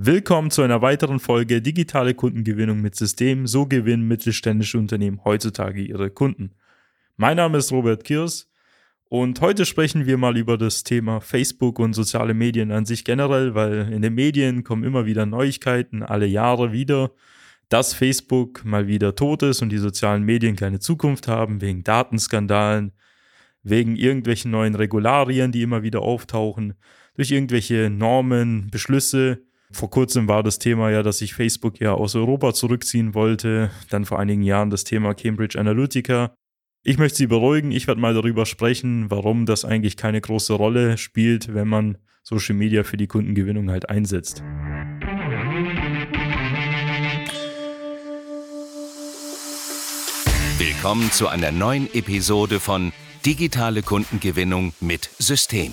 Willkommen zu einer weiteren Folge Digitale Kundengewinnung mit System. So gewinnen mittelständische Unternehmen heutzutage ihre Kunden. Mein Name ist Robert Kirs und heute sprechen wir mal über das Thema Facebook und soziale Medien an sich generell, weil in den Medien kommen immer wieder Neuigkeiten, alle Jahre wieder, dass Facebook mal wieder tot ist und die sozialen Medien keine Zukunft haben wegen Datenskandalen, wegen irgendwelchen neuen Regularien, die immer wieder auftauchen, durch irgendwelche Normen, Beschlüsse, vor kurzem war das Thema ja, dass sich Facebook ja aus Europa zurückziehen wollte. Dann vor einigen Jahren das Thema Cambridge Analytica. Ich möchte Sie beruhigen, ich werde mal darüber sprechen, warum das eigentlich keine große Rolle spielt, wenn man Social Media für die Kundengewinnung halt einsetzt. Willkommen zu einer neuen Episode von Digitale Kundengewinnung mit System.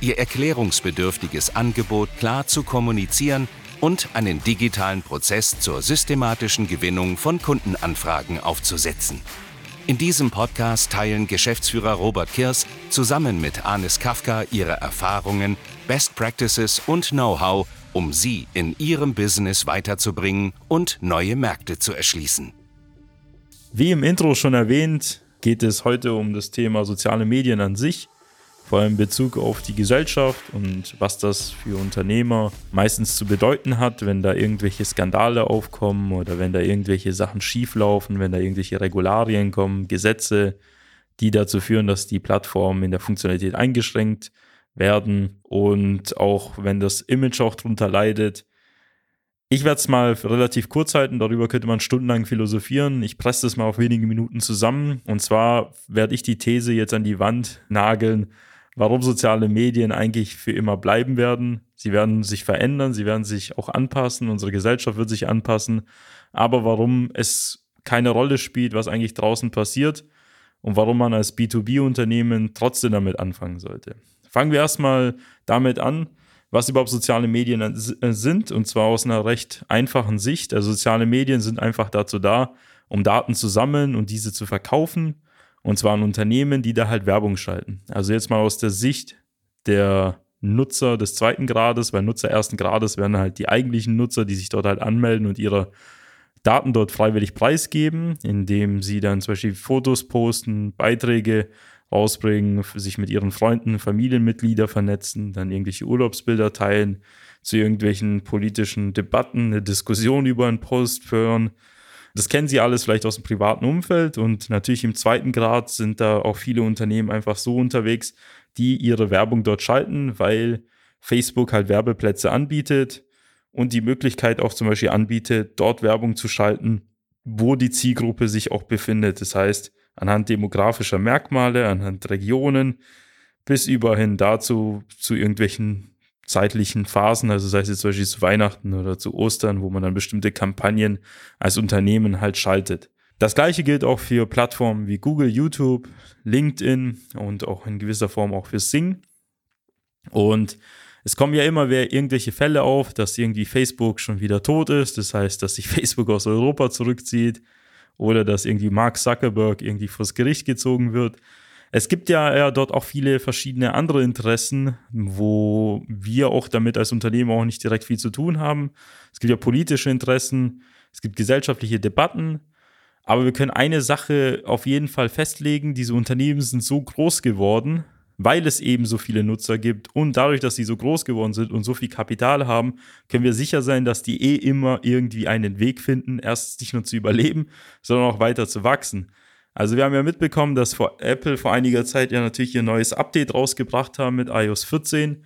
ihr erklärungsbedürftiges Angebot klar zu kommunizieren und einen digitalen Prozess zur systematischen Gewinnung von Kundenanfragen aufzusetzen. In diesem Podcast teilen Geschäftsführer Robert Kirs zusammen mit Anis Kafka ihre Erfahrungen, Best Practices und Know-how, um sie in ihrem Business weiterzubringen und neue Märkte zu erschließen. Wie im Intro schon erwähnt, geht es heute um das Thema soziale Medien an sich vor allem in Bezug auf die Gesellschaft und was das für Unternehmer meistens zu bedeuten hat, wenn da irgendwelche Skandale aufkommen oder wenn da irgendwelche Sachen schieflaufen, wenn da irgendwelche Regularien kommen, Gesetze, die dazu führen, dass die Plattformen in der Funktionalität eingeschränkt werden und auch wenn das Image auch drunter leidet. Ich werde es mal relativ kurz halten, darüber könnte man stundenlang philosophieren. Ich presse das mal auf wenige Minuten zusammen und zwar werde ich die These jetzt an die Wand nageln, warum soziale Medien eigentlich für immer bleiben werden. Sie werden sich verändern, sie werden sich auch anpassen, unsere Gesellschaft wird sich anpassen, aber warum es keine Rolle spielt, was eigentlich draußen passiert und warum man als B2B-Unternehmen trotzdem damit anfangen sollte. Fangen wir erstmal damit an, was überhaupt soziale Medien sind, und zwar aus einer recht einfachen Sicht. Also soziale Medien sind einfach dazu da, um Daten zu sammeln und diese zu verkaufen und zwar an Unternehmen, die da halt Werbung schalten. Also jetzt mal aus der Sicht der Nutzer des zweiten Grades, weil Nutzer ersten Grades werden halt die eigentlichen Nutzer, die sich dort halt anmelden und ihre Daten dort freiwillig preisgeben, indem sie dann zum Beispiel Fotos posten, Beiträge rausbringen, sich mit ihren Freunden, Familienmitgliedern vernetzen, dann irgendwelche Urlaubsbilder teilen, zu irgendwelchen politischen Debatten, eine Diskussion über einen Post führen, das kennen Sie alles vielleicht aus dem privaten Umfeld und natürlich im zweiten Grad sind da auch viele Unternehmen einfach so unterwegs, die ihre Werbung dort schalten, weil Facebook halt Werbeplätze anbietet und die Möglichkeit auch zum Beispiel anbietet, dort Werbung zu schalten, wo die Zielgruppe sich auch befindet. Das heißt, anhand demografischer Merkmale, anhand Regionen, bis überhin dazu zu irgendwelchen zeitlichen Phasen, also sei es jetzt zum Beispiel zu Weihnachten oder zu Ostern, wo man dann bestimmte Kampagnen als Unternehmen halt schaltet. Das gleiche gilt auch für Plattformen wie Google, YouTube, LinkedIn und auch in gewisser Form auch für Sing. Und es kommen ja immer wieder irgendwelche Fälle auf, dass irgendwie Facebook schon wieder tot ist. Das heißt, dass sich Facebook aus Europa zurückzieht oder dass irgendwie Mark Zuckerberg irgendwie vors Gericht gezogen wird. Es gibt ja, ja dort auch viele verschiedene andere Interessen, wo wir auch damit als Unternehmen auch nicht direkt viel zu tun haben. Es gibt ja politische Interessen, es gibt gesellschaftliche Debatten, aber wir können eine Sache auf jeden Fall festlegen, diese Unternehmen sind so groß geworden, weil es eben so viele Nutzer gibt und dadurch, dass sie so groß geworden sind und so viel Kapital haben, können wir sicher sein, dass die eh immer irgendwie einen Weg finden, erst nicht nur zu überleben, sondern auch weiter zu wachsen. Also wir haben ja mitbekommen, dass vor Apple vor einiger Zeit ja natürlich ihr neues Update rausgebracht haben mit iOS 14,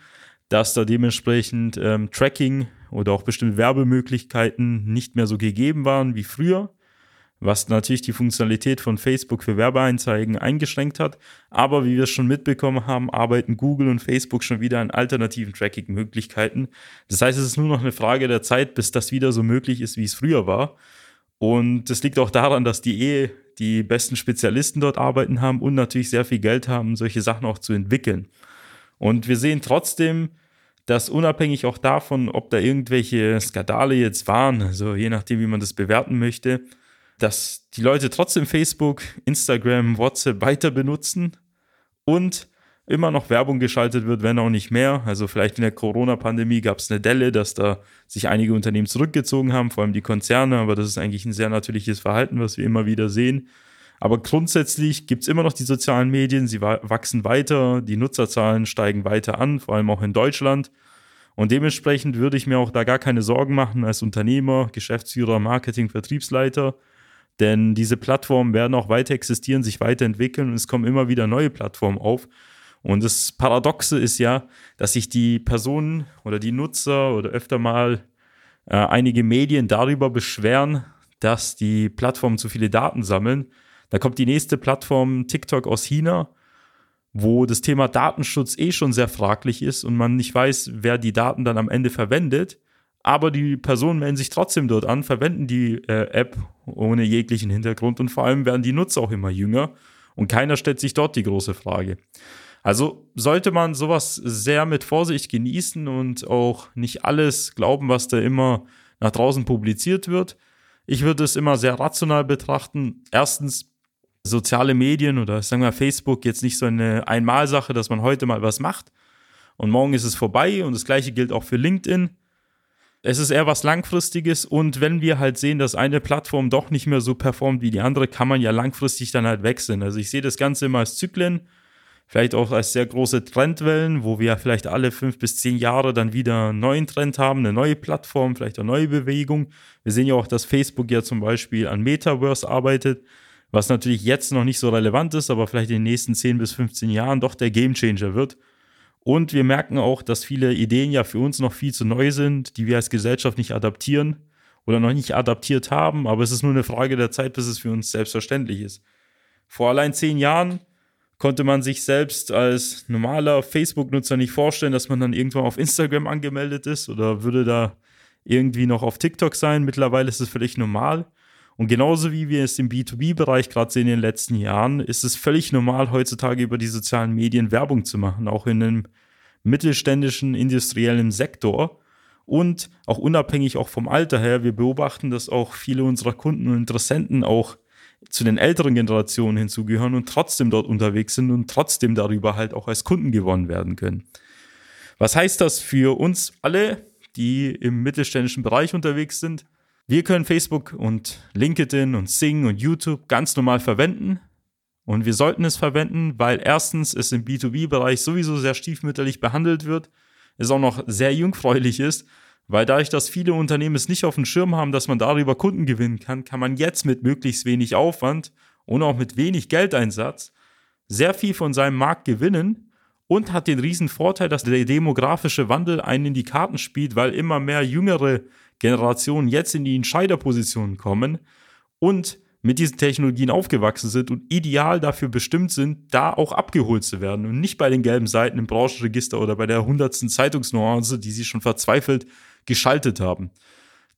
dass da dementsprechend ähm, Tracking oder auch bestimmte Werbemöglichkeiten nicht mehr so gegeben waren wie früher. was natürlich die Funktionalität von Facebook für Werbeeinzeigen eingeschränkt hat. Aber wie wir schon mitbekommen haben, arbeiten Google und Facebook schon wieder an alternativen Tracking-Möglichkeiten. Das heißt, es ist nur noch eine Frage der Zeit, bis das wieder so möglich ist, wie es früher war. Und das liegt auch daran, dass die eh die besten Spezialisten dort arbeiten haben und natürlich sehr viel Geld haben, solche Sachen auch zu entwickeln. Und wir sehen trotzdem, dass unabhängig auch davon, ob da irgendwelche Skandale jetzt waren, also je nachdem, wie man das bewerten möchte, dass die Leute trotzdem Facebook, Instagram, WhatsApp weiter benutzen und immer noch Werbung geschaltet wird, wenn auch nicht mehr. Also vielleicht in der Corona-Pandemie gab es eine Delle, dass da sich einige Unternehmen zurückgezogen haben, vor allem die Konzerne, aber das ist eigentlich ein sehr natürliches Verhalten, was wir immer wieder sehen. Aber grundsätzlich gibt es immer noch die sozialen Medien, sie wachsen weiter, die Nutzerzahlen steigen weiter an, vor allem auch in Deutschland. Und dementsprechend würde ich mir auch da gar keine Sorgen machen als Unternehmer, Geschäftsführer, Marketing, Vertriebsleiter, denn diese Plattformen werden auch weiter existieren, sich weiterentwickeln und es kommen immer wieder neue Plattformen auf. Und das Paradoxe ist ja, dass sich die Personen oder die Nutzer oder öfter mal äh, einige Medien darüber beschweren, dass die Plattformen zu viele Daten sammeln. Da kommt die nächste Plattform TikTok aus China, wo das Thema Datenschutz eh schon sehr fraglich ist und man nicht weiß, wer die Daten dann am Ende verwendet aber die Personen melden sich trotzdem dort an, verwenden die äh, App ohne jeglichen Hintergrund und vor allem werden die Nutzer auch immer jünger und keiner stellt sich dort die große Frage. Also sollte man sowas sehr mit Vorsicht genießen und auch nicht alles glauben, was da immer nach draußen publiziert wird. Ich würde es immer sehr rational betrachten. Erstens, soziale Medien oder sagen wir Facebook jetzt nicht so eine Einmalsache, dass man heute mal was macht und morgen ist es vorbei und das gleiche gilt auch für LinkedIn es ist eher was Langfristiges und wenn wir halt sehen, dass eine Plattform doch nicht mehr so performt wie die andere, kann man ja langfristig dann halt wechseln. Also ich sehe das Ganze immer als Zyklen, vielleicht auch als sehr große Trendwellen, wo wir vielleicht alle fünf bis zehn Jahre dann wieder einen neuen Trend haben, eine neue Plattform, vielleicht eine neue Bewegung. Wir sehen ja auch, dass Facebook ja zum Beispiel an Metaverse arbeitet, was natürlich jetzt noch nicht so relevant ist, aber vielleicht in den nächsten 10 bis 15 Jahren doch der Gamechanger wird. Und wir merken auch, dass viele Ideen ja für uns noch viel zu neu sind, die wir als Gesellschaft nicht adaptieren oder noch nicht adaptiert haben. Aber es ist nur eine Frage der Zeit, bis es für uns selbstverständlich ist. Vor allein zehn Jahren konnte man sich selbst als normaler Facebook-Nutzer nicht vorstellen, dass man dann irgendwann auf Instagram angemeldet ist oder würde da irgendwie noch auf TikTok sein. Mittlerweile ist es völlig normal. Und genauso wie wir es im B2B-Bereich gerade sehen in den letzten Jahren, ist es völlig normal, heutzutage über die sozialen Medien Werbung zu machen, auch in einem mittelständischen industriellen Sektor und auch unabhängig auch vom Alter her. Wir beobachten, dass auch viele unserer Kunden und Interessenten auch zu den älteren Generationen hinzugehören und trotzdem dort unterwegs sind und trotzdem darüber halt auch als Kunden gewonnen werden können. Was heißt das für uns alle, die im mittelständischen Bereich unterwegs sind? Wir können Facebook und LinkedIn und Sing und YouTube ganz normal verwenden. Und wir sollten es verwenden, weil erstens es im B2B-Bereich sowieso sehr stiefmütterlich behandelt wird, es auch noch sehr jungfräulich ist, weil dadurch, dass viele Unternehmen es nicht auf dem Schirm haben, dass man darüber Kunden gewinnen kann, kann man jetzt mit möglichst wenig Aufwand und auch mit wenig Geldeinsatz sehr viel von seinem Markt gewinnen und hat den riesen Vorteil, dass der demografische Wandel einen in die Karten spielt, weil immer mehr jüngere Generationen jetzt in die Entscheiderpositionen kommen und mit diesen Technologien aufgewachsen sind und ideal dafür bestimmt sind, da auch abgeholt zu werden und nicht bei den gelben Seiten im Branchenregister oder bei der hundertsten Zeitungsnuance, die sie schon verzweifelt geschaltet haben.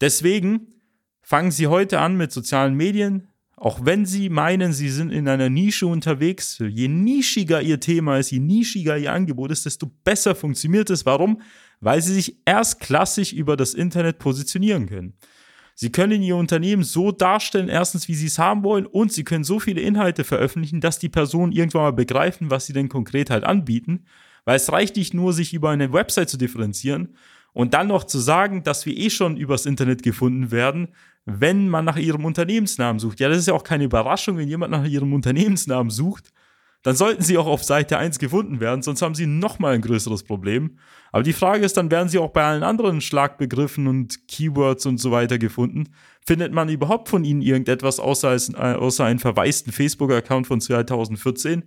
Deswegen fangen Sie heute an mit sozialen Medien, auch wenn Sie meinen, Sie sind in einer Nische unterwegs. Je nischiger Ihr Thema ist, je nischiger Ihr Angebot ist, desto besser funktioniert es. Warum? Weil Sie sich erst klassisch über das Internet positionieren können. Sie können Ihr Unternehmen so darstellen, erstens, wie Sie es haben wollen, und Sie können so viele Inhalte veröffentlichen, dass die Personen irgendwann mal begreifen, was Sie denn konkret halt anbieten. Weil es reicht nicht nur, sich über eine Website zu differenzieren und dann noch zu sagen, dass wir eh schon übers Internet gefunden werden, wenn man nach Ihrem Unternehmensnamen sucht. Ja, das ist ja auch keine Überraschung, wenn jemand nach Ihrem Unternehmensnamen sucht dann sollten sie auch auf Seite 1 gefunden werden, sonst haben sie nochmal ein größeres Problem. Aber die Frage ist, dann werden sie auch bei allen anderen Schlagbegriffen und Keywords und so weiter gefunden. Findet man überhaupt von ihnen irgendetwas außer, als, äh, außer einen verwaisten Facebook-Account von 2014?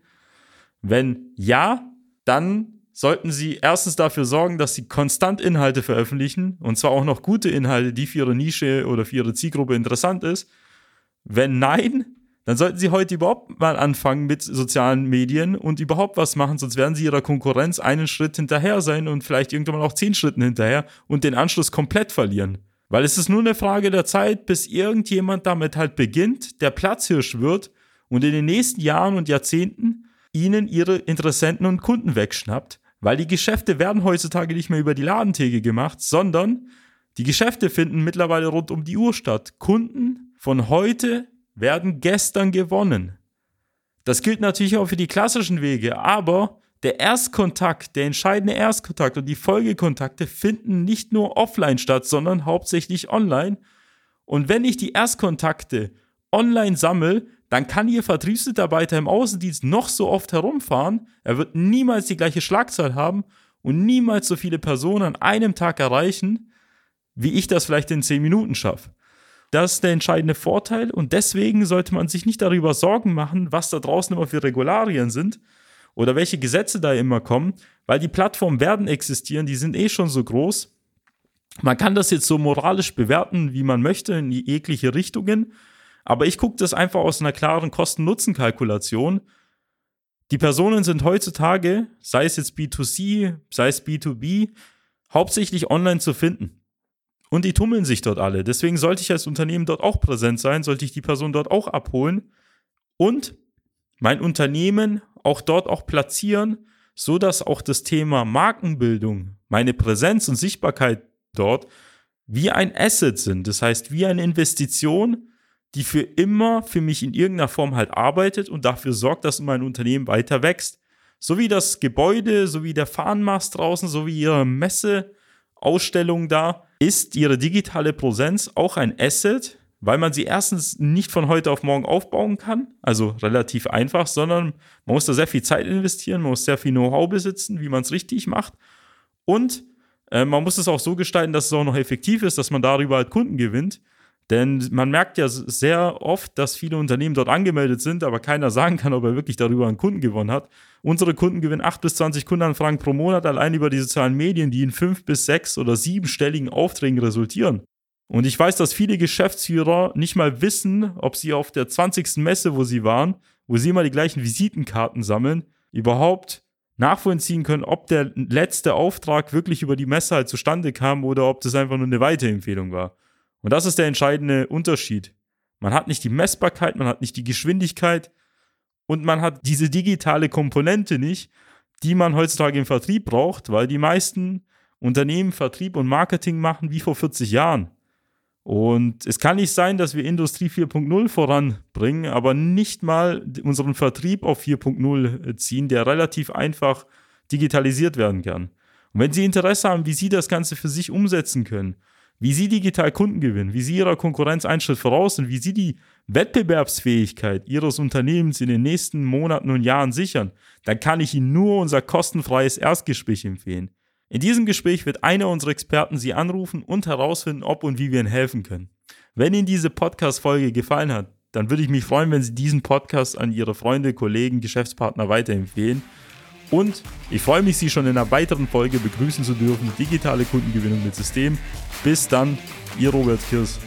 Wenn ja, dann sollten sie erstens dafür sorgen, dass sie konstant Inhalte veröffentlichen und zwar auch noch gute Inhalte, die für ihre Nische oder für ihre Zielgruppe interessant ist Wenn nein, dann sollten Sie heute überhaupt mal anfangen mit sozialen Medien und überhaupt was machen, sonst werden Sie Ihrer Konkurrenz einen Schritt hinterher sein und vielleicht irgendwann auch zehn Schritten hinterher und den Anschluss komplett verlieren. Weil es ist nur eine Frage der Zeit, bis irgendjemand damit halt beginnt, der Platzhirsch wird und in den nächsten Jahren und Jahrzehnten Ihnen Ihre Interessenten und Kunden wegschnappt. Weil die Geschäfte werden heutzutage nicht mehr über die Ladentheke gemacht, sondern die Geschäfte finden mittlerweile rund um die Uhr statt. Kunden von heute werden gestern gewonnen. Das gilt natürlich auch für die klassischen Wege, aber der Erstkontakt, der entscheidende Erstkontakt und die Folgekontakte finden nicht nur offline statt, sondern hauptsächlich online. Und wenn ich die Erstkontakte online sammle, dann kann Ihr Vertriebsmitarbeiter im Außendienst noch so oft herumfahren, er wird niemals die gleiche Schlagzahl haben und niemals so viele Personen an einem Tag erreichen, wie ich das vielleicht in zehn Minuten schaffe. Das ist der entscheidende Vorteil und deswegen sollte man sich nicht darüber Sorgen machen, was da draußen immer für Regularien sind oder welche Gesetze da immer kommen, weil die Plattformen werden existieren, die sind eh schon so groß. Man kann das jetzt so moralisch bewerten, wie man möchte, in jegliche Richtungen, aber ich gucke das einfach aus einer klaren Kosten-Nutzen-Kalkulation. Die Personen sind heutzutage, sei es jetzt B2C, sei es B2B, hauptsächlich online zu finden. Und die tummeln sich dort alle. Deswegen sollte ich als Unternehmen dort auch präsent sein, sollte ich die Person dort auch abholen und mein Unternehmen auch dort auch platzieren, so dass auch das Thema Markenbildung, meine Präsenz und Sichtbarkeit dort wie ein Asset sind. Das heißt, wie eine Investition, die für immer für mich in irgendeiner Form halt arbeitet und dafür sorgt, dass mein Unternehmen weiter wächst. So wie das Gebäude, so wie der Fahnenmast draußen, so wie ihre Messeausstellung da, ist ihre digitale Präsenz auch ein Asset, weil man sie erstens nicht von heute auf morgen aufbauen kann, also relativ einfach, sondern man muss da sehr viel Zeit investieren, man muss sehr viel Know-how besitzen, wie man es richtig macht. Und äh, man muss es auch so gestalten, dass es auch noch effektiv ist, dass man darüber halt Kunden gewinnt. Denn man merkt ja sehr oft, dass viele Unternehmen dort angemeldet sind, aber keiner sagen kann, ob er wirklich darüber einen Kunden gewonnen hat. Unsere Kunden gewinnen 8 bis 20 Kundenanfragen pro Monat allein über die sozialen Medien, die in 5 bis 6 oder 7-stelligen Aufträgen resultieren. Und ich weiß, dass viele Geschäftsführer nicht mal wissen, ob sie auf der 20. Messe, wo sie waren, wo sie immer die gleichen Visitenkarten sammeln, überhaupt nachvollziehen können, ob der letzte Auftrag wirklich über die Messe halt zustande kam oder ob das einfach nur eine Weiterempfehlung war. Und das ist der entscheidende Unterschied. Man hat nicht die Messbarkeit, man hat nicht die Geschwindigkeit und man hat diese digitale Komponente nicht, die man heutzutage im Vertrieb braucht, weil die meisten Unternehmen Vertrieb und Marketing machen wie vor 40 Jahren. Und es kann nicht sein, dass wir Industrie 4.0 voranbringen, aber nicht mal unseren Vertrieb auf 4.0 ziehen, der relativ einfach digitalisiert werden kann. Und wenn Sie Interesse haben, wie Sie das Ganze für sich umsetzen können, wie sie digital Kunden gewinnen, wie sie ihrer Konkurrenz einen Schritt voraus sind, wie sie die Wettbewerbsfähigkeit ihres Unternehmens in den nächsten Monaten und Jahren sichern, dann kann ich Ihnen nur unser kostenfreies Erstgespräch empfehlen. In diesem Gespräch wird einer unserer Experten Sie anrufen und herausfinden, ob und wie wir Ihnen helfen können. Wenn Ihnen diese Podcast-Folge gefallen hat, dann würde ich mich freuen, wenn Sie diesen Podcast an Ihre Freunde, Kollegen, Geschäftspartner weiterempfehlen. Und ich freue mich, Sie schon in einer weiteren Folge begrüßen zu dürfen. Digitale Kundengewinnung mit System. Bis dann, Ihr Robert Kirs.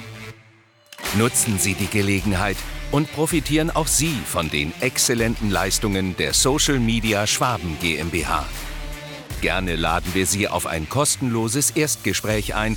Nutzen Sie die Gelegenheit und profitieren auch Sie von den exzellenten Leistungen der Social Media Schwaben GmbH. Gerne laden wir Sie auf ein kostenloses Erstgespräch ein,